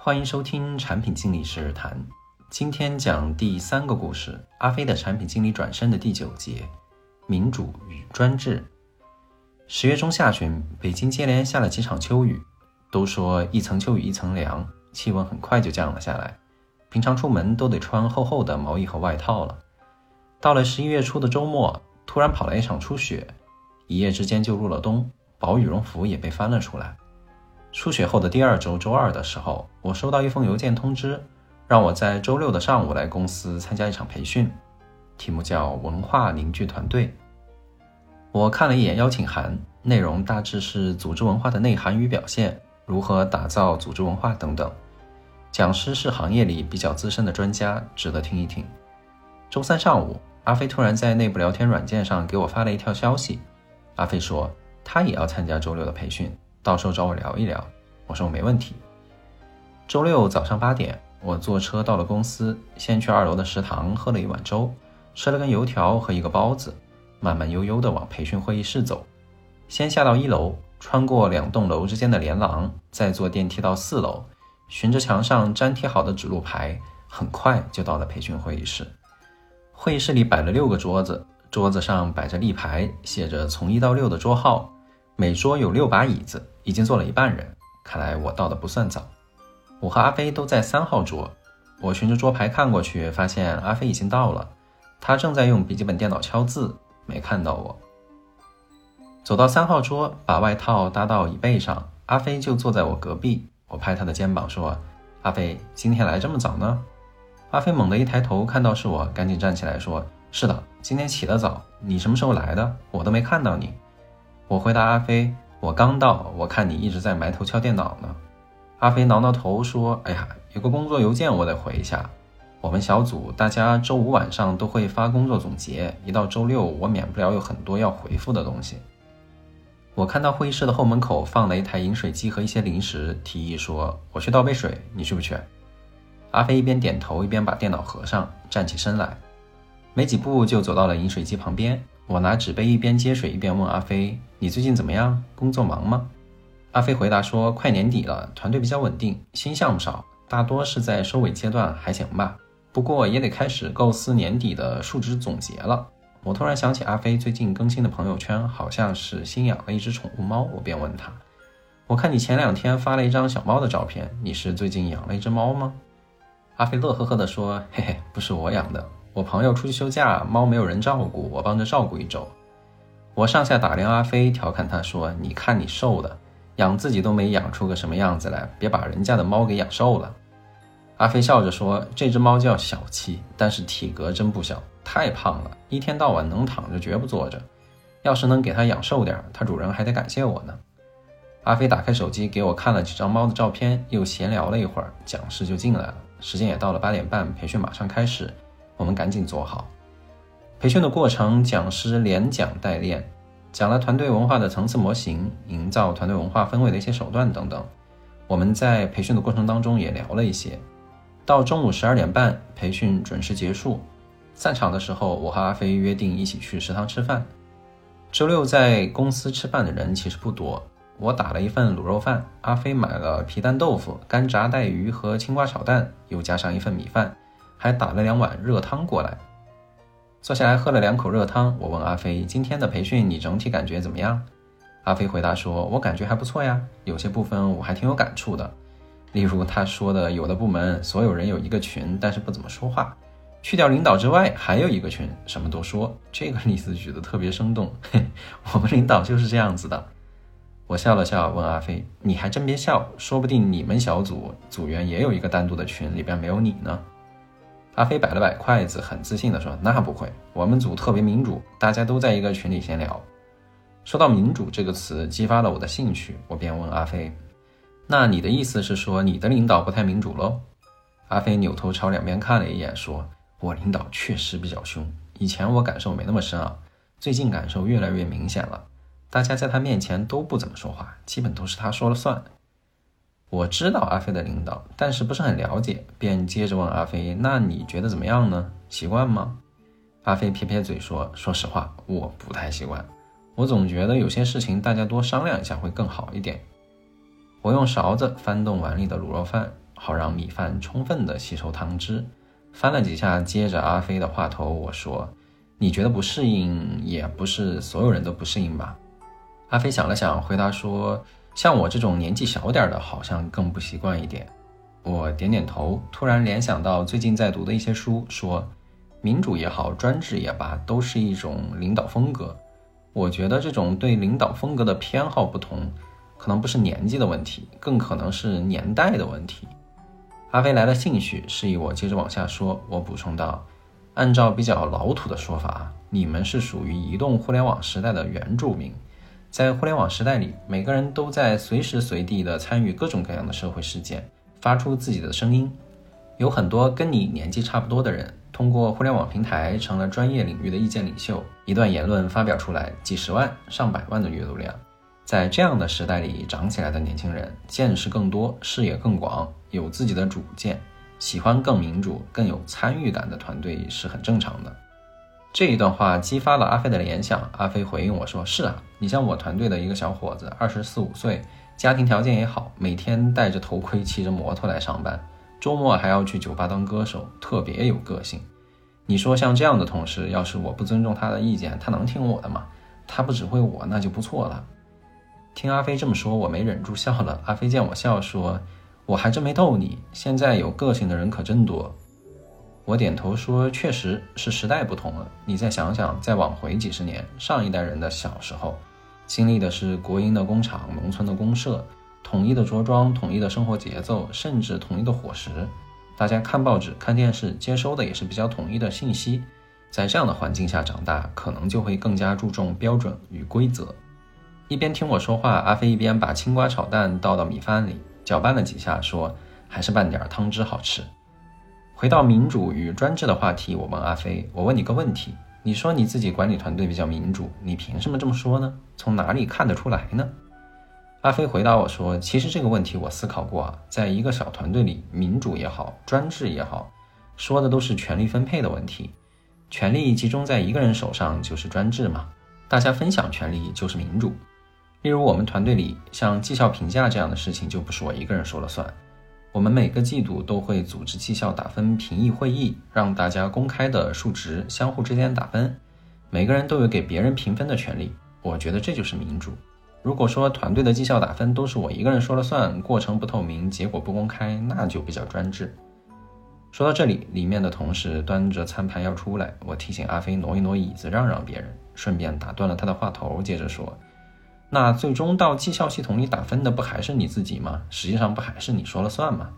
欢迎收听产品经理十日谈。今天讲第三个故事：阿飞的产品经理转身的第九节——民主与专制。十月中下旬，北京接连下了几场秋雨，都说一层秋雨一层凉，气温很快就降了下来。平常出门都得穿厚厚的毛衣和外套了。到了十一月初的周末，突然跑来一场初雪，一夜之间就入了冬，薄羽绒服也被翻了出来。出雪后的第二周周二的时候，我收到一封邮件通知，让我在周六的上午来公司参加一场培训，题目叫“文化凝聚团队”。我看了一眼邀请函，内容大致是组织文化的内涵与表现，如何打造组织文化等等。讲师是行业里比较资深的专家，值得听一听。周三上午，阿飞突然在内部聊天软件上给我发了一条消息，阿飞说他也要参加周六的培训。到时候找我聊一聊，我说我没问题。周六早上八点，我坐车到了公司，先去二楼的食堂喝了一碗粥，吃了根油条和一个包子，慢慢悠悠地往培训会议室走。先下到一楼，穿过两栋楼之间的连廊，再坐电梯到四楼，循着墙上粘贴好的指路牌，很快就到了培训会议室。会议室里摆了六个桌子，桌子上摆着立牌，写着从一到六的桌号。每桌有六把椅子，已经坐了一半人。看来我到的不算早。我和阿飞都在三号桌。我循着桌牌看过去，发现阿飞已经到了。他正在用笔记本电脑敲字，没看到我。走到三号桌，把外套搭到椅背上，阿飞就坐在我隔壁。我拍他的肩膀说：“阿飞，今天来这么早呢？”阿飞猛地一抬头，看到是我，赶紧站起来说：“是的，今天起得早。你什么时候来的？我都没看到你。”我回答阿飞：“我刚到，我看你一直在埋头敲电脑呢。”阿飞挠挠头说：“哎呀，有个工作邮件我得回一下。我们小组大家周五晚上都会发工作总结，一到周六我免不了有很多要回复的东西。”我看到会议室的后门口放了一台饮水机和一些零食，提议说：“我去倒杯水，你去不去？”阿飞一边点头一边把电脑合上，站起身来，没几步就走到了饮水机旁边。我拿纸杯一边接水一边问阿飞：“你最近怎么样？工作忙吗？”阿飞回答说：“快年底了，团队比较稳定，新项目少，大多是在收尾阶段，还行吧。不过也得开始构思年底的述职总结了。”我突然想起阿飞最近更新的朋友圈，好像是新养了一只宠物猫，我便问他：“我看你前两天发了一张小猫的照片，你是最近养了一只猫吗？”阿飞乐呵呵地说：“嘿嘿，不是我养的。”我朋友出去休假，猫没有人照顾，我帮着照顾一周。我上下打量阿飞，调侃他说：“你看你瘦的，养自己都没养出个什么样子来，别把人家的猫给养瘦了。”阿飞笑着说：“这只猫叫小七，但是体格真不小，太胖了，一天到晚能躺着绝不坐着。要是能给它养瘦点，它主人还得感谢我呢。”阿飞打开手机给我看了几张猫的照片，又闲聊了一会儿，讲师就进来了。时间也到了八点半，培训马上开始。我们赶紧坐好培训的过程，讲师连讲带练，讲了团队文化的层次模型，营造团队文化氛围的一些手段等等。我们在培训的过程当中也聊了一些。到中午十二点半，培训准时结束。散场的时候，我和阿飞约定一起去食堂吃饭。周六在公司吃饭的人其实不多，我打了一份卤肉饭，阿飞买了皮蛋豆腐、干炸带鱼和青瓜炒蛋，又加上一份米饭。还打了两碗热汤过来，坐下来喝了两口热汤。我问阿飞：“今天的培训你整体感觉怎么样？”阿飞回答说：“我感觉还不错呀，有些部分我还挺有感触的。例如他说的，有的部门所有人有一个群，但是不怎么说话，去掉领导之外还有一个群，什么都说。这个例子举得特别生动。我们领导就是这样子的。”我笑了笑，问阿飞：“你还真别笑，说不定你们小组组员也有一个单独的群，里边没有你呢。”阿飞摆了摆筷子，很自信地说：“那不会，我们组特别民主，大家都在一个群里闲聊。”说到“民主”这个词，激发了我的兴趣，我便问阿飞：“那你的意思是说，你的领导不太民主喽？”阿飞扭头朝两边看了一眼，说：“我领导确实比较凶，以前我感受没那么深啊，最近感受越来越明显了。大家在他面前都不怎么说话，基本都是他说了算。”我知道阿飞的领导，但是不是很了解，便接着问阿飞：“那你觉得怎么样呢？习惯吗？”阿飞撇撇嘴说：“说实话，我不太习惯。我总觉得有些事情大家多商量一下会更好一点。”我用勺子翻动碗里的卤肉饭，好让米饭充分的吸收汤汁。翻了几下，接着阿飞的话头，我说：“你觉得不适应，也不是所有人都不适应吧？”阿飞想了想，回答说：“像我这种年纪小点的，好像更不习惯一点。”我点点头，突然联想到最近在读的一些书，说：“民主也好，专制也罢，都是一种领导风格。我觉得这种对领导风格的偏好不同，可能不是年纪的问题，更可能是年代的问题。”阿飞来了兴趣，示意我接着往下说。我补充道：“按照比较老土的说法，你们是属于移动互联网时代的原住民。在互联网时代里，每个人都在随时随地的参与各种各样的社会事件，发出自己的声音。有很多跟你年纪差不多的人，通过互联网平台成了专业领域的意见领袖。一段言论发表出来，几十万、上百万的阅读量。”在这样的时代里长起来的年轻人，见识更多，视野更广，有自己的主见，喜欢更民主、更有参与感的团队是很正常的。这一段话激发了阿飞的联想。阿飞回应我说：“是啊，你像我团队的一个小伙子，二十四五岁，家庭条件也好，每天戴着头盔，骑着摩托来上班，周末还要去酒吧当歌手，特别有个性。你说像这样的同事，要是我不尊重他的意见，他能听我的吗？他不指挥我，那就不错了。”听阿飞这么说，我没忍住笑了。阿飞见我笑，说：“我还真没逗你。现在有个性的人可真多。”我点头说：“确实是时代不同了。你再想想，再往回几十年，上一代人的小时候，经历的是国营的工厂、农村的公社，统一的着装、统一的生活节奏，甚至统一的伙食。大家看报纸、看电视，接收的也是比较统一的信息。在这样的环境下长大，可能就会更加注重标准与规则。”一边听我说话，阿飞一边把青瓜炒蛋倒到米饭里，搅拌了几下，说：“还是拌点汤汁好吃。”回到民主与专制的话题，我问阿飞：“我问你个问题，你说你自己管理团队比较民主，你凭什么这么说呢？从哪里看得出来呢？”阿飞回答我说：“其实这个问题我思考过啊，在一个小团队里，民主也好，专制也好，说的都是权力分配的问题。权力集中在一个人手上就是专制嘛，大家分享权力就是民主。”例如，我们团队里像绩效评价这样的事情，就不是我一个人说了算。我们每个季度都会组织绩效打分评议会议，让大家公开的数值相互之间打分，每个人都有给别人评分的权利。我觉得这就是民主。如果说团队的绩效打分都是我一个人说了算，过程不透明，结果不公开，那就比较专制。说到这里，里面的同事端着餐盘要出来，我提醒阿飞挪一挪椅子，让让别人，顺便打断了他的话头，接着说。那最终到绩效系统里打分的不还是你自己吗？实际上不还是你说了算吗？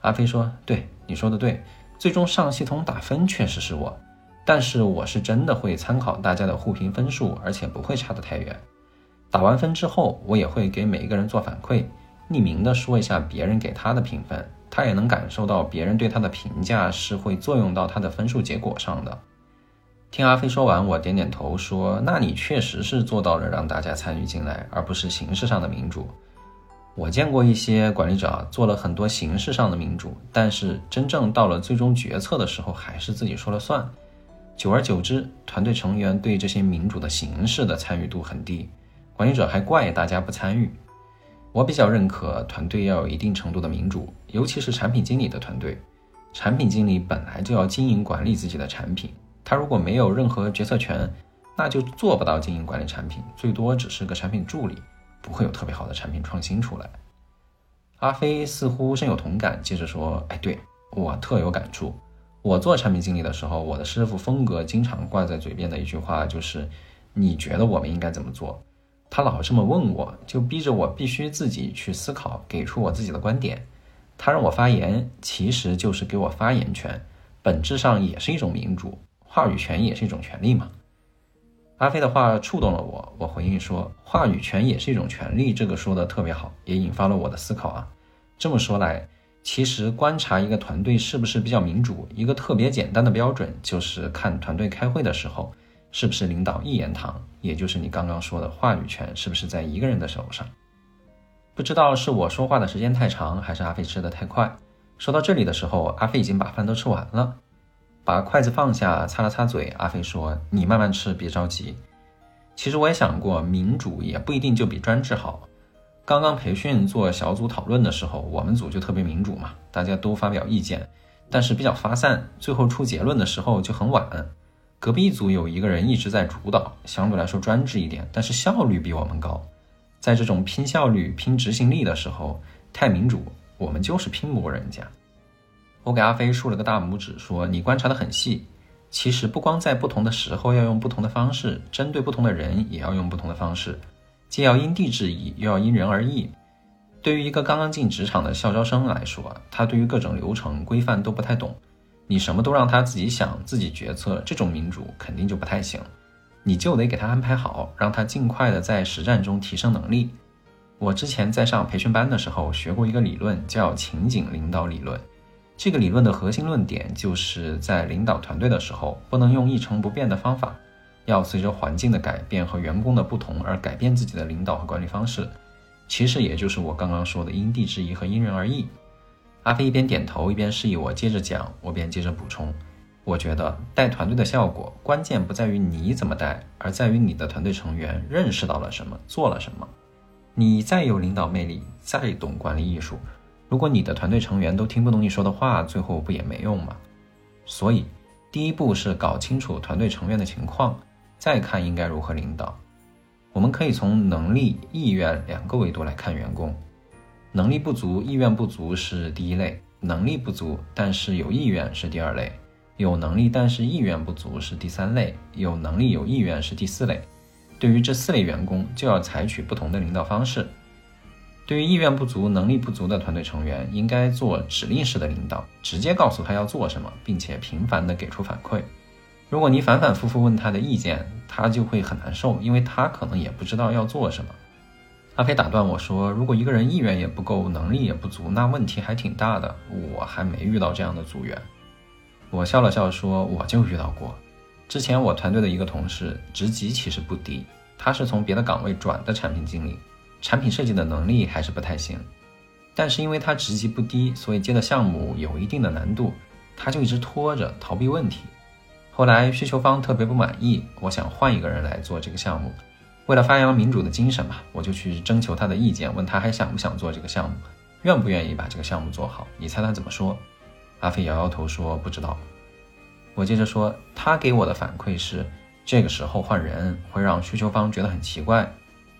阿飞说：“对，你说的对，最终上系统打分确实是我，但是我是真的会参考大家的互评分数，而且不会差得太远。打完分之后，我也会给每一个人做反馈，匿名的说一下别人给他的评分，他也能感受到别人对他的评价是会作用到他的分数结果上的。”听阿飞说完，我点点头说：“那你确实是做到了让大家参与进来，而不是形式上的民主。我见过一些管理者做了很多形式上的民主，但是真正到了最终决策的时候，还是自己说了算。久而久之，团队成员对这些民主的形式的参与度很低，管理者还怪大家不参与。我比较认可团队要有一定程度的民主，尤其是产品经理的团队。产品经理本来就要经营管理自己的产品。”他如果没有任何决策权，那就做不到经营管理产品，最多只是个产品助理，不会有特别好的产品创新出来。阿飞似乎深有同感，接着说：“哎，对我特有感触。我做产品经理的时候，我的师傅风格经常挂在嘴边的一句话就是：‘你觉得我们应该怎么做？’他老这么问我，就逼着我必须自己去思考，给出我自己的观点。他让我发言，其实就是给我发言权，本质上也是一种民主。”话语权也是一种权利嘛？阿飞的话触动了我，我回应说：“话语权也是一种权利，这个说的特别好，也引发了我的思考啊。”这么说来，其实观察一个团队是不是比较民主，一个特别简单的标准就是看团队开会的时候是不是领导一言堂，也就是你刚刚说的话语权是不是在一个人的手上。不知道是我说话的时间太长，还是阿飞吃的太快。说到这里的时候，阿飞已经把饭都吃完了。把筷子放下，擦了擦嘴。阿飞说：“你慢慢吃，别着急。其实我也想过，民主也不一定就比专制好。刚刚培训做小组讨论的时候，我们组就特别民主嘛，大家都发表意见，但是比较发散，最后出结论的时候就很晚。隔壁组有一个人一直在主导，相对来说专制一点，但是效率比我们高。在这种拼效率、拼执行力的时候，太民主，我们就是拼不过人家。我给阿飞竖了个大拇指，说你观察的很细。其实不光在不同的时候要用不同的方式，针对不同的人也要用不同的方式，既要因地制宜，又要因人而异。对于一个刚刚进职场的校招生来说，他对于各种流程规范都不太懂，你什么都让他自己想、自己决策，这种民主肯定就不太行。你就得给他安排好，让他尽快的在实战中提升能力。我之前在上培训班的时候学过一个理论，叫情景领导理论。这个理论的核心论点就是在领导团队的时候，不能用一成不变的方法，要随着环境的改变和员工的不同而改变自己的领导和管理方式。其实也就是我刚刚说的因地制宜和因人而异。阿飞一边点头一边示意我接着讲，我便接着补充。我觉得带团队的效果，关键不在于你怎么带，而在于你的团队成员认识到了什么，做了什么。你再有领导魅力，再懂管理艺术，如果你的团队成员都听不懂你说的话，最后不也没用吗？所以，第一步是搞清楚团队成员的情况，再看应该如何领导。我们可以从能力、意愿两个维度来看员工。能力不足、意愿不足是第一类，能力不足但是有意愿是第二类。有能力但是意愿不足是第三类，有能力有意愿是第四类。对于这四类员工，就要采取不同的领导方式。对于意愿不足、能力不足的团队成员，应该做指令式的领导，直接告诉他要做什么，并且频繁的给出反馈。如果你反反复复问他的意见，他就会很难受，因为他可能也不知道要做什么。阿飞打断我说：“如果一个人意愿也不够，能力也不足，那问题还挺大的。我还没遇到这样的组员。”我笑了笑说：“我就遇到过，之前我团队的一个同事，职级其实不低，他是从别的岗位转的产品经理，产品设计的能力还是不太行。但是因为他职级不低，所以接的项目有一定的难度，他就一直拖着，逃避问题。后来需求方特别不满意，我想换一个人来做这个项目。为了发扬民主的精神嘛，我就去征求他的意见，问他还想不想做这个项目，愿不愿意把这个项目做好。你猜他怎么说？”阿飞摇摇头说：“不知道。”我接着说：“他给我的反馈是，这个时候换人会让需求方觉得很奇怪，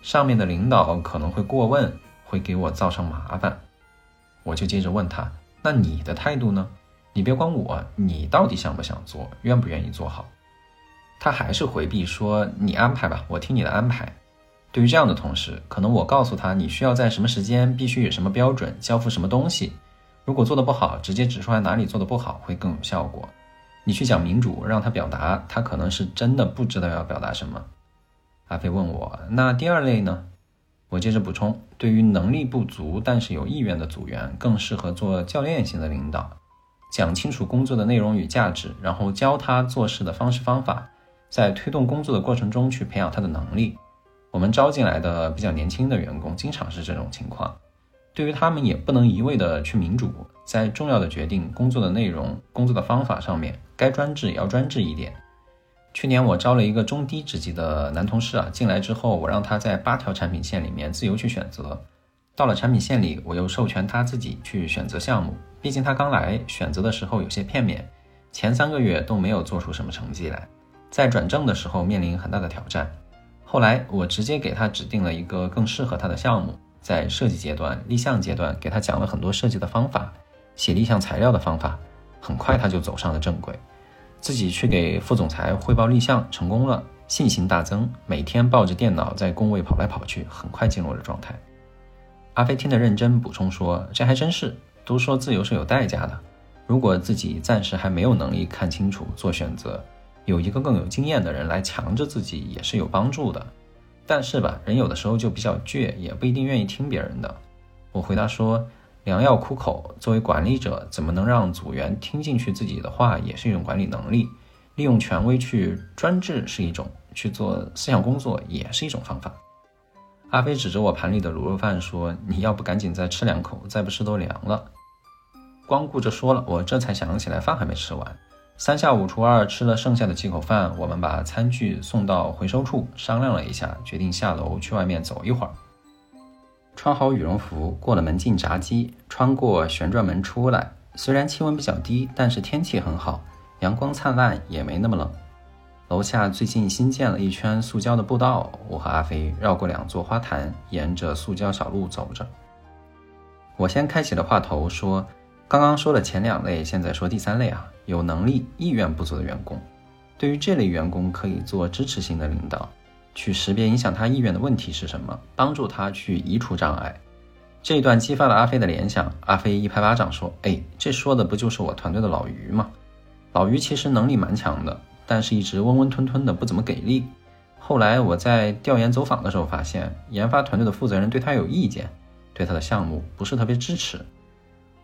上面的领导可能会过问，会给我造成麻烦。”我就接着问他：“那你的态度呢？你别管我，你到底想不想做，愿不愿意做好？”他还是回避说：“你安排吧，我听你的安排。”对于这样的同事，可能我告诉他你需要在什么时间，必须以什么标准交付什么东西。如果做的不好，直接指出来哪里做的不好会更有效果。你去讲民主，让他表达，他可能是真的不知道要表达什么。阿飞问我，那第二类呢？我接着补充，对于能力不足但是有意愿的组员，更适合做教练型的领导，讲清楚工作的内容与价值，然后教他做事的方式方法，在推动工作的过程中去培养他的能力。我们招进来的比较年轻的员工，经常是这种情况。对于他们也不能一味的去民主，在重要的决定、工作的内容、工作的方法上面，该专制也要专制一点。去年我招了一个中低职级的男同事啊，进来之后，我让他在八条产品线里面自由去选择。到了产品线里，我又授权他自己去选择项目。毕竟他刚来，选择的时候有些片面，前三个月都没有做出什么成绩来，在转正的时候面临很大的挑战。后来我直接给他指定了一个更适合他的项目。在设计阶段、立项阶段，给他讲了很多设计的方法，写立项材料的方法，很快他就走上了正轨，自己去给副总裁汇报立项成功了，信心大增，每天抱着电脑在工位跑来跑去，很快进入了状态。阿飞听得认真，补充说：“这还真是，都说自由是有代价的，如果自己暂时还没有能力看清楚做选择，有一个更有经验的人来强制自己也是有帮助的。”但是吧，人有的时候就比较倔，也不一定愿意听别人的。我回答说：“良药苦口，作为管理者，怎么能让组员听进去自己的话，也是一种管理能力。利用权威去专制是一种，去做思想工作也是一种方法。”阿飞指着我盘里的卤肉饭说：“你要不赶紧再吃两口，再不吃都凉了。”光顾着说了，我这才想起来饭还没吃完。三下五除二吃了剩下的几口饭，我们把餐具送到回收处，商量了一下，决定下楼去外面走一会儿。穿好羽绒服，过了门禁闸机，穿过旋转门出来。虽然气温比较低，但是天气很好，阳光灿烂，也没那么冷。楼下最近新建了一圈塑胶的步道，我和阿飞绕过两座花坛，沿着塑胶小路走着。我先开启了话头，说：“刚刚说了前两类，现在说第三类啊，有能力、意愿不足的员工。对于这类员工，可以做支持性的领导，去识别影响他意愿的问题是什么，帮助他去移除障碍。”这一段激发了阿飞的联想，阿飞一拍巴掌说：“哎，这说的不就是我团队的老于吗？老于其实能力蛮强的。”但是，一直温温吞吞的，不怎么给力。后来我在调研走访的时候，发现研发团队的负责人对他有意见，对他的项目不是特别支持。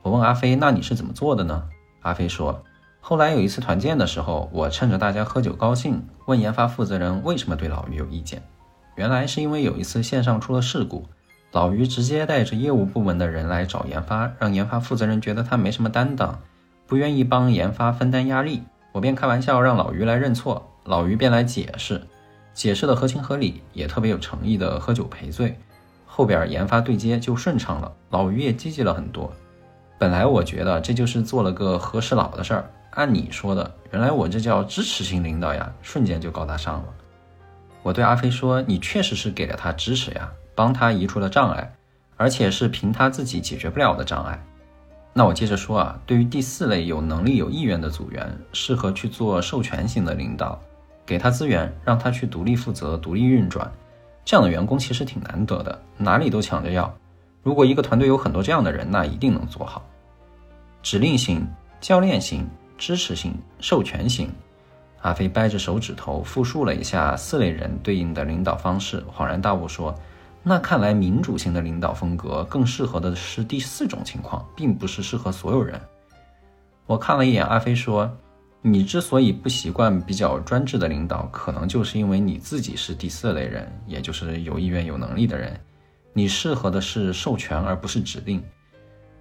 我问阿飞：“那你是怎么做的呢？”阿飞说：“后来有一次团建的时候，我趁着大家喝酒高兴，问研发负责人为什么对老于有意见。原来是因为有一次线上出了事故，老于直接带着业务部门的人来找研发，让研发负责人觉得他没什么担当，不愿意帮研发分担压力。”我便开玩笑让老于来认错，老于便来解释，解释的合情合理，也特别有诚意的喝酒赔罪。后边研发对接就顺畅了，老于也积极了很多。本来我觉得这就是做了个和事佬的事儿，按你说的，原来我这叫支持型领导呀，瞬间就高大上了。我对阿飞说：“你确实是给了他支持呀，帮他移除了障碍，而且是凭他自己解决不了的障碍。”那我接着说啊，对于第四类有能力、有意愿的组员，适合去做授权型的领导，给他资源，让他去独立负责、独立运转。这样的员工其实挺难得的，哪里都抢着要。如果一个团队有很多这样的人，那一定能做好。指令型、教练型、支持型、授权型。阿飞掰着手指头复述了一下四类人对应的领导方式，恍然大悟说。那看来，民主型的领导风格更适合的是第四种情况，并不是适合所有人。我看了一眼阿飞，说：“你之所以不习惯比较专制的领导，可能就是因为你自己是第四类人，也就是有意愿、有能力的人。你适合的是授权，而不是指令。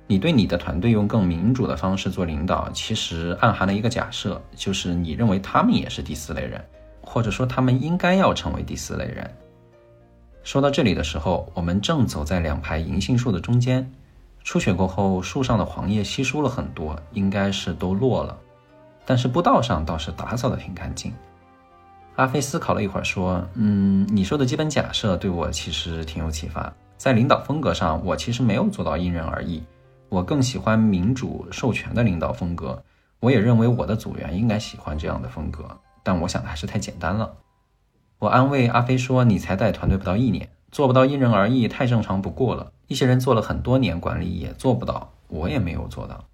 你对你的团队用更民主的方式做领导，其实暗含了一个假设，就是你认为他们也是第四类人，或者说他们应该要成为第四类人。”说到这里的时候，我们正走在两排银杏树的中间。初雪过后，树上的黄叶稀疏了很多，应该是都落了。但是步道上倒是打扫的挺干净。阿飞思考了一会儿，说：“嗯，你说的基本假设对我其实挺有启发。在领导风格上，我其实没有做到因人而异。我更喜欢民主授权的领导风格。我也认为我的组员应该喜欢这样的风格。但我想的还是太简单了。”我安慰阿飞说：“你才带团队不到一年，做不到因人而异，太正常不过了。一些人做了很多年管理也做不到，我也没有做到。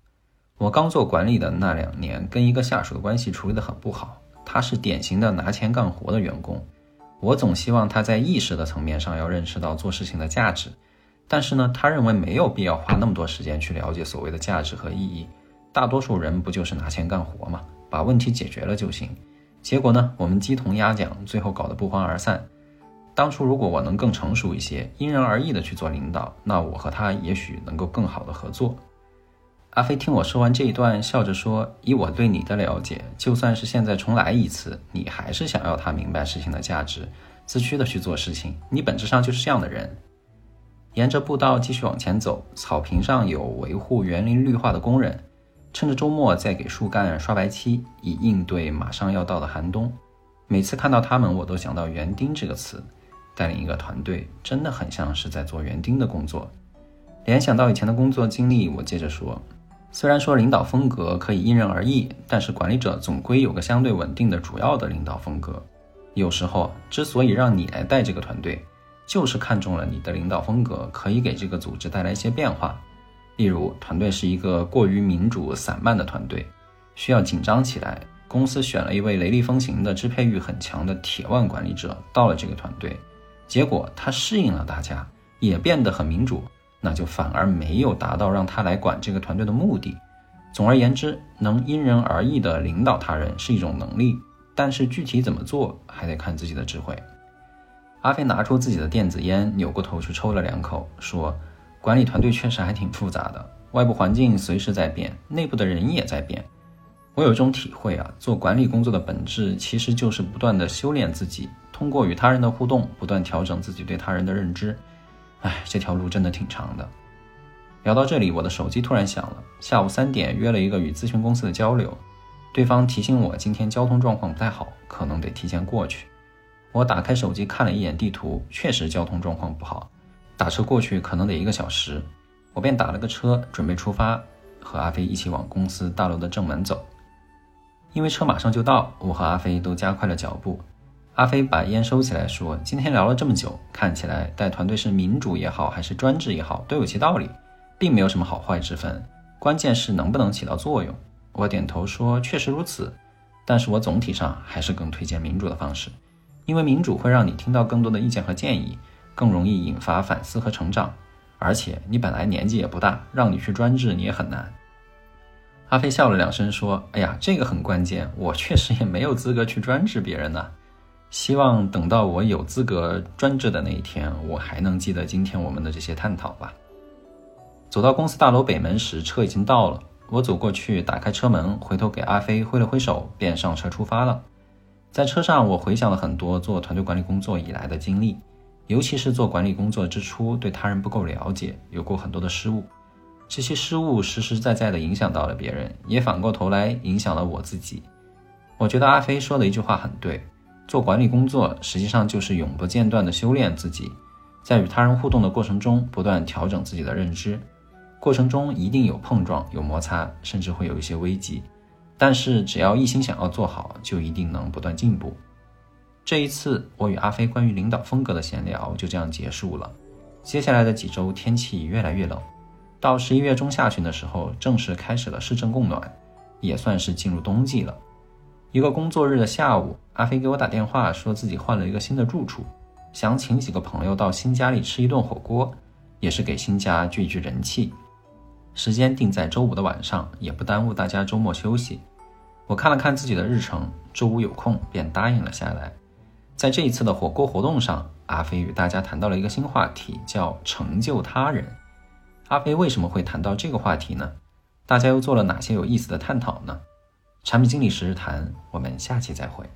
我刚做管理的那两年，跟一个下属的关系处理得很不好。他是典型的拿钱干活的员工，我总希望他在意识的层面上要认识到做事情的价值，但是呢，他认为没有必要花那么多时间去了解所谓的价值和意义。大多数人不就是拿钱干活吗？把问题解决了就行。”结果呢？我们鸡同鸭讲，最后搞得不欢而散。当初如果我能更成熟一些，因人而异的去做领导，那我和他也许能够更好的合作。阿飞听我说完这一段，笑着说：“以我对你的了解，就算是现在重来一次，你还是想要他明白事情的价值，自驱的去做事情。你本质上就是这样的人。”沿着步道继续往前走，草坪上有维护园林绿化的工人。趁着周末在给树干刷白漆，以应对马上要到的寒冬。每次看到他们，我都想到“园丁”这个词。带领一个团队，真的很像是在做园丁的工作。联想到以前的工作经历，我接着说：虽然说领导风格可以因人而异，但是管理者总归有个相对稳定的主要的领导风格。有时候，之所以让你来带这个团队，就是看中了你的领导风格可以给这个组织带来一些变化。例如，团队是一个过于民主散漫的团队，需要紧张起来。公司选了一位雷厉风行的、支配欲很强的铁腕管理者到了这个团队，结果他适应了大家，也变得很民主，那就反而没有达到让他来管这个团队的目的。总而言之，能因人而异地领导他人是一种能力，但是具体怎么做，还得看自己的智慧。阿飞拿出自己的电子烟，扭过头去抽了两口，说。管理团队确实还挺复杂的，外部环境随时在变，内部的人也在变。我有一种体会啊，做管理工作的本质其实就是不断的修炼自己，通过与他人的互动，不断调整自己对他人的认知。哎，这条路真的挺长的。聊到这里，我的手机突然响了。下午三点约了一个与咨询公司的交流，对方提醒我今天交通状况不太好，可能得提前过去。我打开手机看了一眼地图，确实交通状况不好，打车过去可能得一个小时。我便打了个车，准备出发，和阿飞一起往公司大楼的正门走。因为车马上就到，我和阿飞都加快了脚步。阿飞把烟收起来，说：“今天聊了这么久，看起来带团队是民主也好，还是专制也好，都有其道理。”并没有什么好坏之分，关键是能不能起到作用。我点头说：“确实如此。”但是我总体上还是更推荐民主的方式，因为民主会让你听到更多的意见和建议，更容易引发反思和成长。而且你本来年纪也不大，让你去专制你也很难。阿飞笑了两声说：“哎呀，这个很关键，我确实也没有资格去专制别人呢。希望等到我有资格专制的那一天，我还能记得今天我们的这些探讨吧。”走到公司大楼北门时，车已经到了。我走过去，打开车门，回头给阿飞挥了挥手，便上车出发了。在车上，我回想了很多做团队管理工作以来的经历，尤其是做管理工作之初，对他人不够了解，有过很多的失误。这些失误实实在在地影响到了别人，也反过头来影响了我自己。我觉得阿飞说的一句话很对：做管理工作实际上就是永不间断地修炼自己，在与他人互动的过程中，不断调整自己的认知。过程中一定有碰撞、有摩擦，甚至会有一些危机，但是只要一心想要做好，就一定能不断进步。这一次，我与阿飞关于领导风格的闲聊就这样结束了。接下来的几周，天气越来越冷，到十一月中下旬的时候，正式开始了市政供暖，也算是进入冬季了。一个工作日的下午，阿飞给我打电话，说自己换了一个新的住处，想请几个朋友到新家里吃一顿火锅，也是给新家聚一聚人气。时间定在周五的晚上，也不耽误大家周末休息。我看了看自己的日程，周五有空便答应了下来。在这一次的火锅活动上，阿飞与大家谈到了一个新话题，叫成就他人。阿飞为什么会谈到这个话题呢？大家又做了哪些有意思的探讨呢？产品经理时日谈，我们下期再会。